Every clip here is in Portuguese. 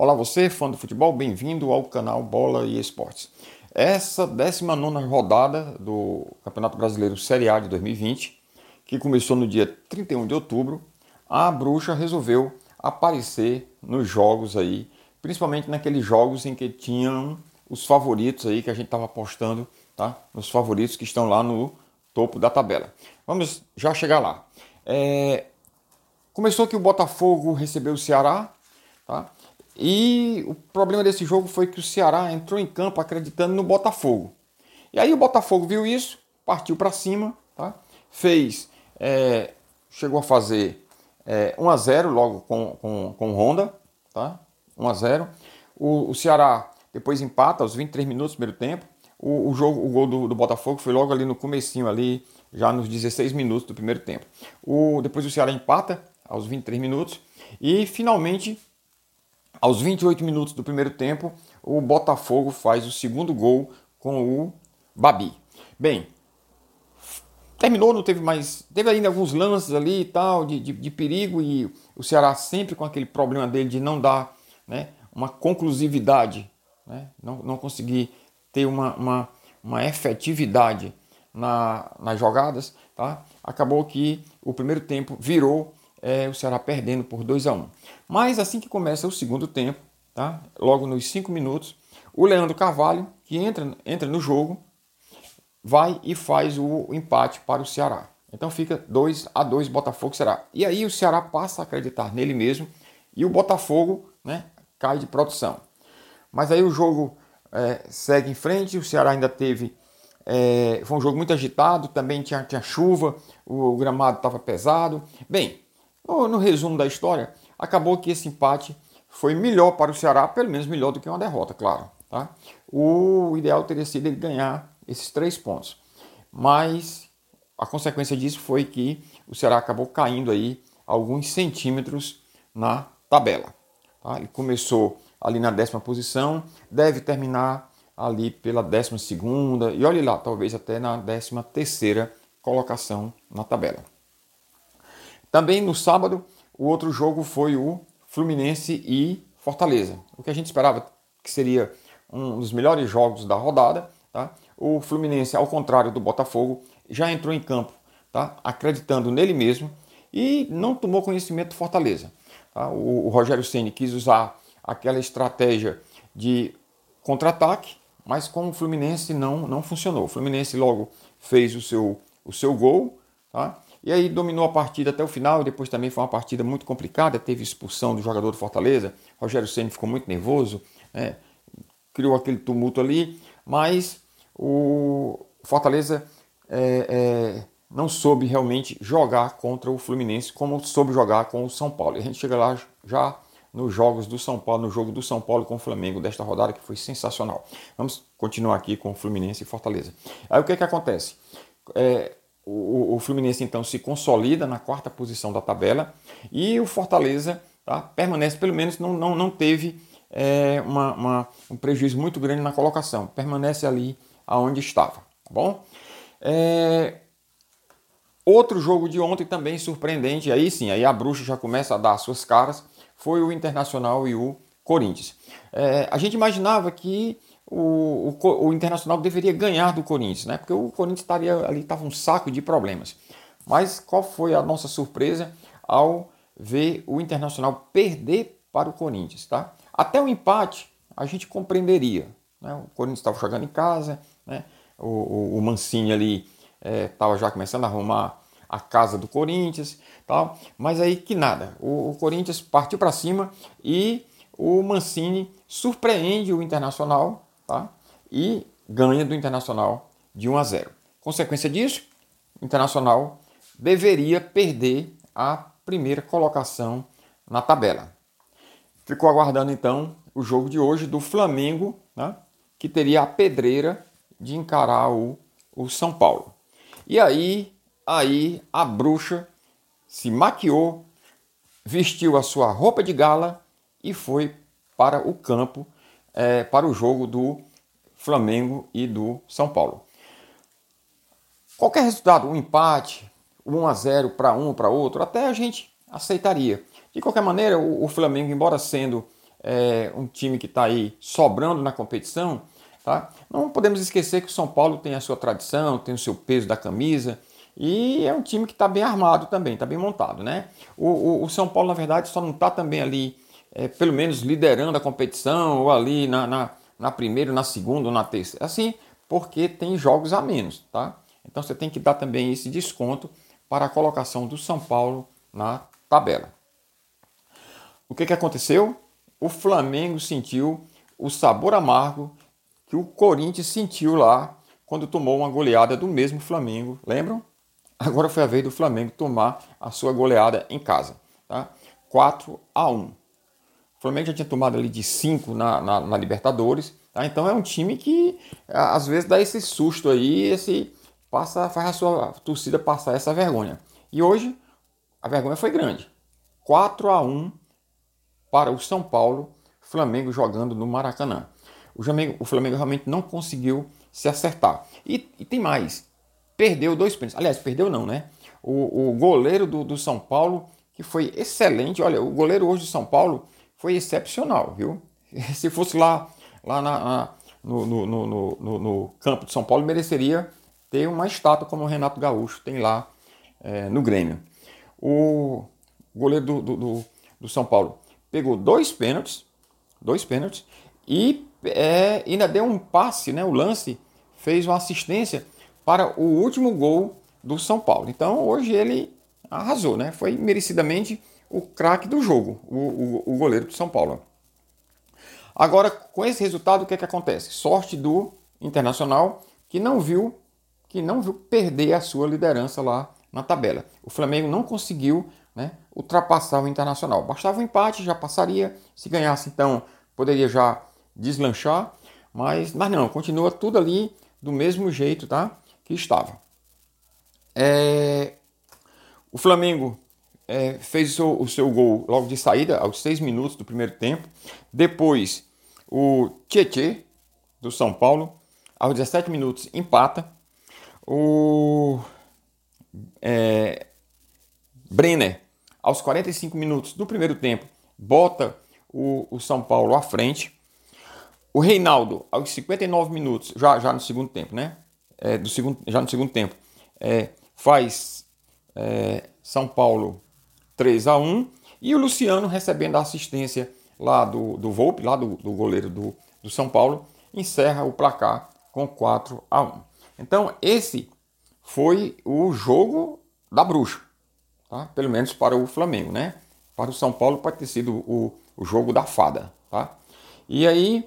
Olá você, fã do futebol, bem-vindo ao canal Bola e Esportes. Essa 19 rodada do Campeonato Brasileiro Série A de 2020, que começou no dia 31 de outubro, a bruxa resolveu aparecer nos jogos aí, principalmente naqueles jogos em que tinham os favoritos aí que a gente estava apostando, tá? Nos favoritos que estão lá no topo da tabela. Vamos já chegar lá. É... Começou que o Botafogo recebeu o Ceará, tá? E o problema desse jogo foi que o Ceará entrou em campo acreditando no Botafogo. E aí o Botafogo viu isso, partiu para cima, tá? Fez, é... chegou a fazer é, 1 a 0 logo com, com, com Honda, tá? 1 a 0 o, o Ceará depois empata aos 23 minutos do primeiro tempo. O, o jogo, o gol do, do, Botafogo foi logo ali no comecinho ali, já nos 16 minutos do primeiro tempo. O, depois o Ceará empata aos 23 minutos e finalmente aos 28 minutos do primeiro tempo o Botafogo faz o segundo gol com o Babi. Bem, terminou, não teve mais. Teve ainda alguns lances ali e tal, de, de, de, perigo, e o Ceará sempre com aquele problema dele de não dar né, uma conclusividade, né, não, não conseguir ter uma, uma, uma efetividade na, nas jogadas, tá? acabou que o primeiro tempo virou é, o Ceará perdendo por 2 a 1 um. Mas assim que começa o segundo tempo, tá? logo nos 5 minutos, o Leandro Carvalho, que entra, entra no jogo, vai e faz o empate para o Ceará. Então fica 2 a 2 Botafogo Ceará. E aí o Ceará passa a acreditar nele mesmo e o Botafogo né, cai de produção. Mas aí o jogo é, segue em frente, o Ceará ainda teve. É, foi um jogo muito agitado, também tinha, tinha chuva, o, o gramado estava pesado. Bem, no, resumo da história, acabou que esse empate foi melhor para o Ceará, pelo menos melhor do que uma derrota, claro. Tá? O ideal teria sido ele ganhar esses três pontos. Mas a consequência disso foi que o Ceará acabou caindo aí alguns centímetros na tabela. Tá? Ele começou ali na décima posição, deve terminar ali pela décima segunda e olhe lá, talvez até na décima terceira colocação na tabela. Também no sábado, o outro jogo foi o Fluminense e Fortaleza. O que a gente esperava que seria um dos melhores jogos da rodada, tá? o Fluminense, ao contrário do Botafogo, já entrou em campo, tá? acreditando nele mesmo e não tomou conhecimento do Fortaleza. Tá? O, o, Rogério Ceni quis usar aquela estratégia de contra-ataque, mas com o Fluminense não, não funcionou. O Fluminense logo fez o seu, o seu gol, tá? E aí dominou a partida até o final. Depois também foi uma partida muito complicada, teve expulsão do jogador do Fortaleza. Rogério Ceni ficou muito nervoso, né? criou aquele tumulto ali, mas o Fortaleza é, é, não soube realmente jogar contra o Fluminense como soube jogar com o São Paulo. E a gente chega lá já nos jogos do São Paulo, no jogo do São Paulo com o Flamengo desta rodada que foi sensacional. Vamos continuar aqui com o Fluminense e Fortaleza. Aí o que, é que acontece? É, o, o, Fluminense então se consolida na quarta posição da tabela e o Fortaleza tá, permanece, pelo menos não, não, não teve é, uma, uma, um prejuízo muito grande na colocação, permanece ali aonde estava, tá bom? É... Outro jogo de ontem também surpreendente, aí sim, aí a bruxa já começa a dar as suas caras, foi o Internacional e o Corinthians. É, a gente imaginava que o, o, o, Internacional deveria ganhar do Corinthians, né? Porque o Corinthians estaria ali, estava um saco de problemas. Mas qual foi a nossa surpresa ao ver o Internacional perder para o Corinthians, tá? Até o empate a gente compreenderia. Né? O Corinthians estava jogando em casa, né? O, o, o Mancini ali estava é, já começando a arrumar a casa do Corinthians, tal. Mas aí que nada, o, o Corinthians partiu para cima e o Mancini surpreende o Internacional, tá? E ganha do Internacional de 1 a 0. Consequência disso, o Internacional deveria perder a primeira colocação na tabela. Ficou aguardando então o jogo de hoje do Flamengo, né? que teria a pedreira de encarar o, o São Paulo. E aí, aí a bruxa se maquiou, vestiu a sua roupa de gala e foi para o campo é, para o jogo do Flamengo e do São Paulo. Qualquer resultado, um empate, 1 a 0 para um para outro, até a gente aceitaria. De qualquer maneira, o, o Flamengo, embora sendo é um time que está aí sobrando na competição, tá? Não podemos esquecer que o São Paulo tem a sua tradição, tem o seu peso da camisa e é um time que está bem armado também, está bem montado, né? O, o, o, São Paulo, na verdade, só não está também ali, é, pelo menos liderando a competição ou ali na, na, na primeira, na segunda ou na terceira, assim, porque tem jogos a menos, tá? Então você tem que dar também esse desconto para a colocação do São Paulo na tabela. O que, que aconteceu? O Flamengo sentiu o sabor amargo que o Corinthians sentiu lá quando tomou uma goleada do mesmo Flamengo, lembram? Agora foi a vez do Flamengo tomar a sua goleada em casa, tá? 4 a 1. O Flamengo já tinha tomado ali de 5 na, na, na Libertadores, tá? Então é um time que às vezes dá esse susto aí, esse passa, faz a sua torcida passar essa vergonha. E hoje a vergonha foi grande. 4 a 1 para o São Paulo, Flamengo jogando no Maracanã. O Flamengo, o Flamengo realmente não conseguiu se acertar. E, e, tem mais. Perdeu dois pênaltis. Aliás, perdeu não, né? O, o goleiro do, do, São Paulo, que foi excelente. Olha, o goleiro hoje do São Paulo foi excepcional, viu? Se fosse lá, lá na, na, no, no, no, no, campo de São Paulo, mereceria ter uma estátua como o Renato Gaúcho tem lá é, no Grêmio. O goleiro do, do, do, do São Paulo pegou dois pênaltis, dois pênaltis, e é, ainda deu um passe, né? O lance fez uma assistência para o último gol do São Paulo. Então hoje ele arrasou, né? Foi merecidamente o craque do jogo, o, o, o, goleiro do São Paulo. Agora, com esse resultado, o que, é que acontece? Sorte do Internacional que não viu que não viu perder a sua liderança lá na tabela. O Flamengo não conseguiu né, ultrapassar o Internacional. Bastava um empate, já passaria. Se ganhasse, então, poderia já deslanchar. Mas, mas não, continua tudo ali do mesmo jeito tá, que estava. É, o Flamengo é, fez o seu, o seu, gol logo de saída, aos seis minutos do primeiro tempo. Depois, o Tietê, do São Paulo, aos 17 minutos, empata. O é, Brenner, aos 45 minutos do primeiro tempo, bota o, o São Paulo à frente. O Reinaldo, aos 59 minutos, já, já no segundo tempo, né? É, do segundo, já no segundo tempo, é, faz é, São Paulo 3 a 1 e o Luciano recebendo a assistência lá do, do Volpe, lá do, do goleiro do, do São Paulo, encerra o placar com 4 a 1. Então, esse foi o jogo da bruxa tá? pelo menos para o Flamengo, né? Para o São Paulo pode ter sido o, o jogo da fada, tá? E aí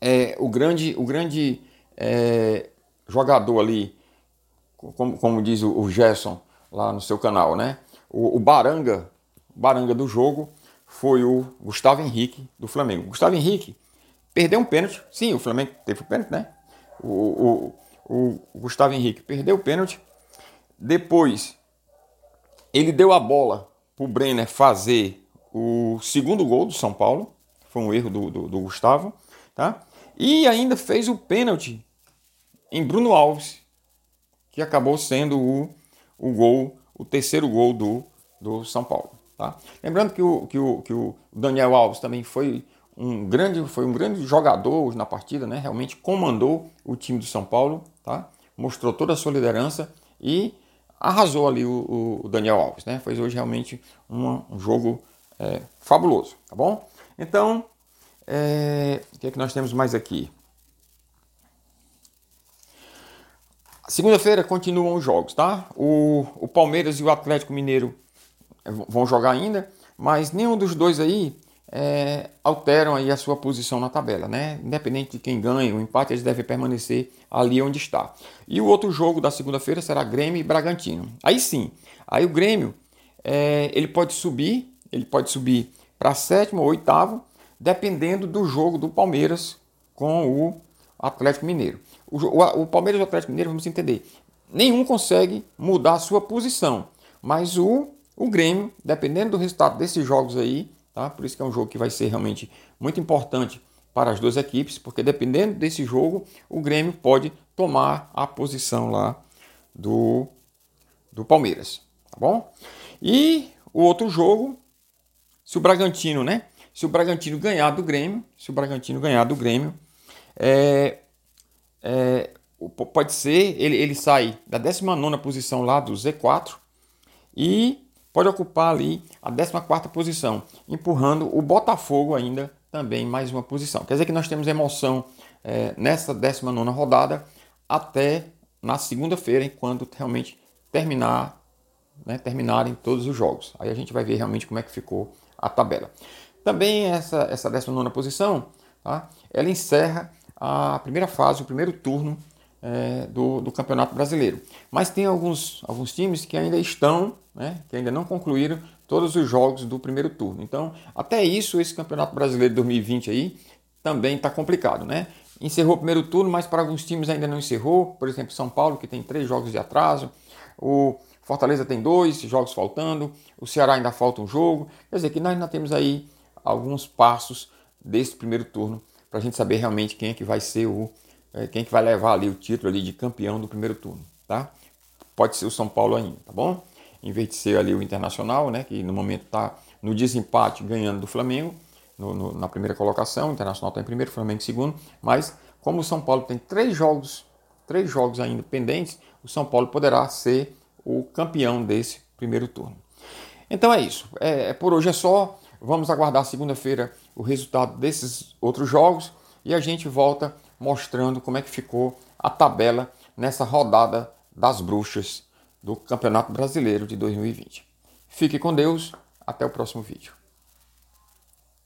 é, o grande, o grande é, jogador ali, como, como diz o, o, Gerson lá no seu canal, né? O, o Baranga, Baranga do jogo foi o Gustavo Henrique do Flamengo. O Gustavo Henrique perdeu um pênalti, sim, o Flamengo teve o pênalti, né? O, o, o Gustavo Henrique perdeu o pênalti. Depois ele deu a bola para o Brenner fazer o segundo gol do São Paulo. Foi um erro do, do, do Gustavo. Tá? E ainda fez o pênalti em Bruno Alves, que acabou sendo o, o gol, o terceiro gol do, do São Paulo. Tá? Lembrando que o, que, o, que o Daniel Alves também foi um grande, foi um grande jogador na partida, né? realmente comandou o time do São Paulo, tá? mostrou toda a sua liderança e arrasou ali o, o Daniel Alves, né? Foi hoje realmente um, jogo é, fabuloso, tá bom? Então, é, o que é que nós temos mais aqui? Segunda-feira continuam os jogos, tá? O, o Palmeiras e o Atlético Mineiro é, vão jogar ainda, mas nenhum dos dois aí é, alteram aí a sua posição na tabela, né? Independente de quem ganha o empate, eles devem permanecer ali onde está. E o outro jogo da segunda-feira será Grêmio e Bragantino. Aí sim, aí o Grêmio é, ele pode subir, ele pode subir para sétimo ou oitavo, dependendo do jogo do Palmeiras com o Atlético Mineiro. O, o, o Palmeiras e o Atlético Mineiro, vamos entender, nenhum consegue mudar a sua posição, mas o, o Grêmio, dependendo do resultado desses jogos aí, Tá? Por isso que é um jogo que vai ser realmente muito importante para as duas equipes, porque dependendo desse jogo, o Grêmio pode tomar a posição lá do, do Palmeiras, tá bom? E o outro jogo, se o Bragantino, né? se o Bragantino ganhar do Grêmio, se o Bragantino ganhar do Grêmio, é, é, pode ser, ele, ele sai da 19 posição lá do Z4 e pode ocupar ali a 14 posição, empurrando o Botafogo ainda também mais uma posição. Quer dizer que nós temos emoção é, nessa 19 rodada até na segunda-feira, quando realmente terminar, né, terminarem todos os jogos. Aí a gente vai ver realmente como é que ficou a tabela. Também essa, essa 19 posição, tá, ela encerra a primeira fase, o primeiro turno é, do, do, Campeonato Brasileiro. Mas tem alguns, alguns times que ainda estão, né, que ainda não concluíram todos os jogos do primeiro turno. Então, até isso, esse Campeonato Brasileiro de 2020 aí também está complicado, né? Encerrou o primeiro turno, mas para alguns times ainda não encerrou. Por exemplo, São Paulo, que tem três jogos de atraso. O Fortaleza tem dois jogos faltando. O Ceará ainda falta um jogo. Quer dizer que nós ainda temos aí alguns passos desse primeiro turno para a gente saber realmente quem é que vai ser o é, quem é que vai levar ali o título ali de campeão do primeiro turno, tá? Pode ser o São Paulo ainda, tá bom? Em vez de ser ali o Internacional, né, que no momento está no desempate ganhando do Flamengo no, no, na primeira colocação, o Internacional está em primeiro, o Flamengo em segundo, mas como o São Paulo tem três jogos, três jogos ainda pendentes, o São Paulo poderá ser o campeão desse primeiro turno. Então é isso. É, é por hoje é só. Vamos aguardar segunda-feira o resultado desses outros jogos e a gente volta mostrando como é que ficou a tabela nessa rodada das bruxas do Campeonato Brasileiro de 2020. Fique com Deus, até o próximo vídeo.